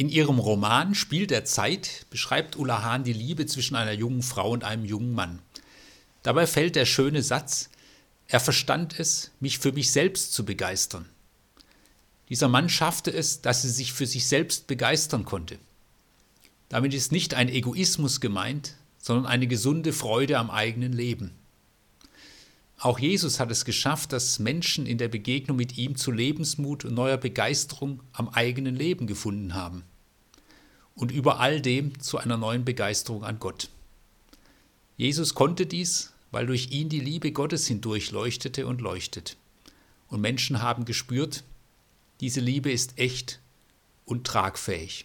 In ihrem Roman Spiel der Zeit beschreibt Ulla Hahn die Liebe zwischen einer jungen Frau und einem jungen Mann. Dabei fällt der schöne Satz, er verstand es, mich für mich selbst zu begeistern. Dieser Mann schaffte es, dass sie sich für sich selbst begeistern konnte. Damit ist nicht ein Egoismus gemeint, sondern eine gesunde Freude am eigenen Leben. Auch Jesus hat es geschafft, dass Menschen in der Begegnung mit ihm zu Lebensmut und neuer Begeisterung am eigenen Leben gefunden haben und über all dem zu einer neuen Begeisterung an Gott. Jesus konnte dies, weil durch ihn die Liebe Gottes hindurch leuchtete und leuchtet. Und Menschen haben gespürt, diese Liebe ist echt und tragfähig.